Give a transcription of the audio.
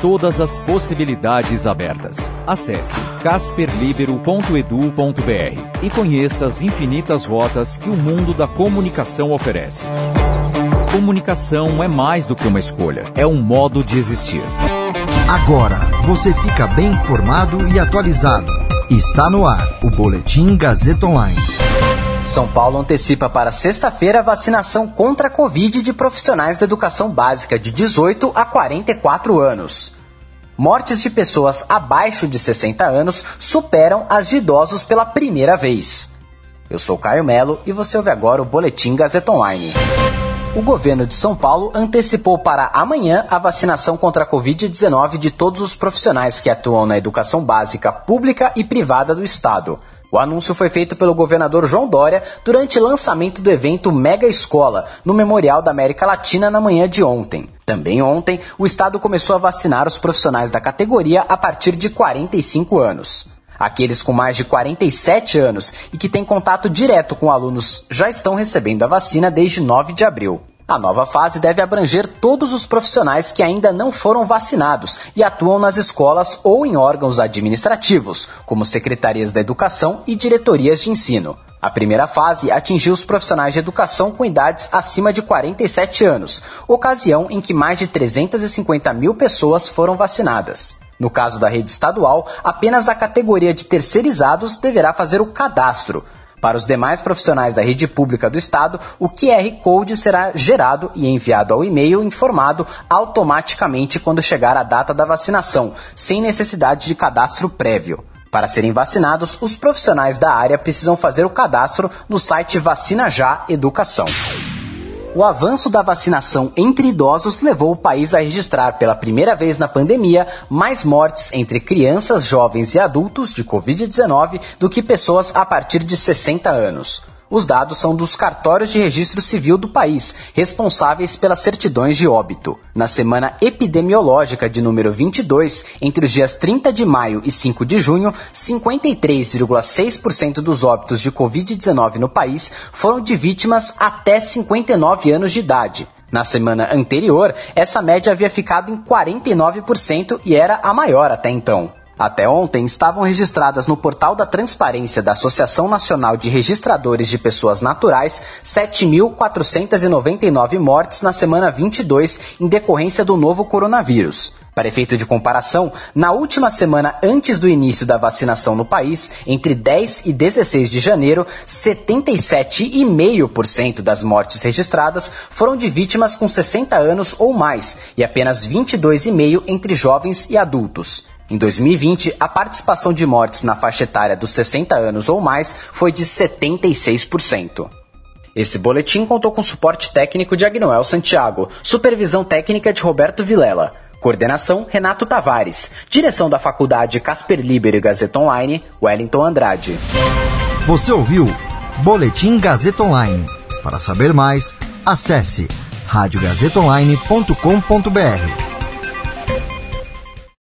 Todas as possibilidades abertas. Acesse casperlibero.edu.br e conheça as infinitas rotas que o mundo da comunicação oferece. Comunicação é mais do que uma escolha, é um modo de existir. Agora você fica bem informado e atualizado. Está no ar o Boletim Gazeta Online. São Paulo antecipa para sexta-feira a vacinação contra a Covid de profissionais da educação básica de 18 a 44 anos. Mortes de pessoas abaixo de 60 anos superam as de idosos pela primeira vez. Eu sou Caio Melo e você ouve agora o Boletim Gazeta Online o governo de São Paulo antecipou para amanhã a vacinação contra a Covid-19 de todos os profissionais que atuam na educação básica pública e privada do Estado. O anúncio foi feito pelo governador João Dória durante o lançamento do evento Mega Escola, no Memorial da América Latina na manhã de ontem. Também ontem, o Estado começou a vacinar os profissionais da categoria a partir de 45 anos. Aqueles com mais de 47 anos e que têm contato direto com alunos já estão recebendo a vacina desde 9 de abril. A nova fase deve abranger todos os profissionais que ainda não foram vacinados e atuam nas escolas ou em órgãos administrativos, como secretarias da educação e diretorias de ensino. A primeira fase atingiu os profissionais de educação com idades acima de 47 anos, ocasião em que mais de 350 mil pessoas foram vacinadas. No caso da rede estadual, apenas a categoria de terceirizados deverá fazer o cadastro. Para os demais profissionais da rede pública do Estado, o QR Code será gerado e enviado ao e-mail informado automaticamente quando chegar a data da vacinação, sem necessidade de cadastro prévio. Para serem vacinados, os profissionais da área precisam fazer o cadastro no site Vacina Já Educação o avanço da vacinação entre idosos levou o país a registrar pela primeira vez na pandemia mais mortes entre crianças, jovens e adultos de Covid-19 do que pessoas a partir de 60 anos. Os dados são dos cartórios de registro civil do país, responsáveis pelas certidões de óbito. Na semana epidemiológica de número 22, entre os dias 30 de maio e 5 de junho, 53,6% dos óbitos de Covid-19 no país foram de vítimas até 59 anos de idade. Na semana anterior, essa média havia ficado em 49% e era a maior até então. Até ontem estavam registradas no portal da Transparência da Associação Nacional de Registradores de Pessoas Naturais 7.499 mortes na semana 22 em decorrência do novo coronavírus. Para efeito de comparação, na última semana antes do início da vacinação no país, entre 10 e 16 de janeiro, 77,5% das mortes registradas foram de vítimas com 60 anos ou mais e apenas 22,5% entre jovens e adultos. Em 2020, a participação de mortes na faixa etária dos 60 anos ou mais foi de 76%. Esse boletim contou com suporte técnico de Agnoel Santiago, supervisão técnica de Roberto Vilela, coordenação Renato Tavares, direção da Faculdade Casper Liber e Gazeta Online, Wellington Andrade. Você ouviu Boletim Gazeta Online. Para saber mais, acesse radiogazetaonline.com.br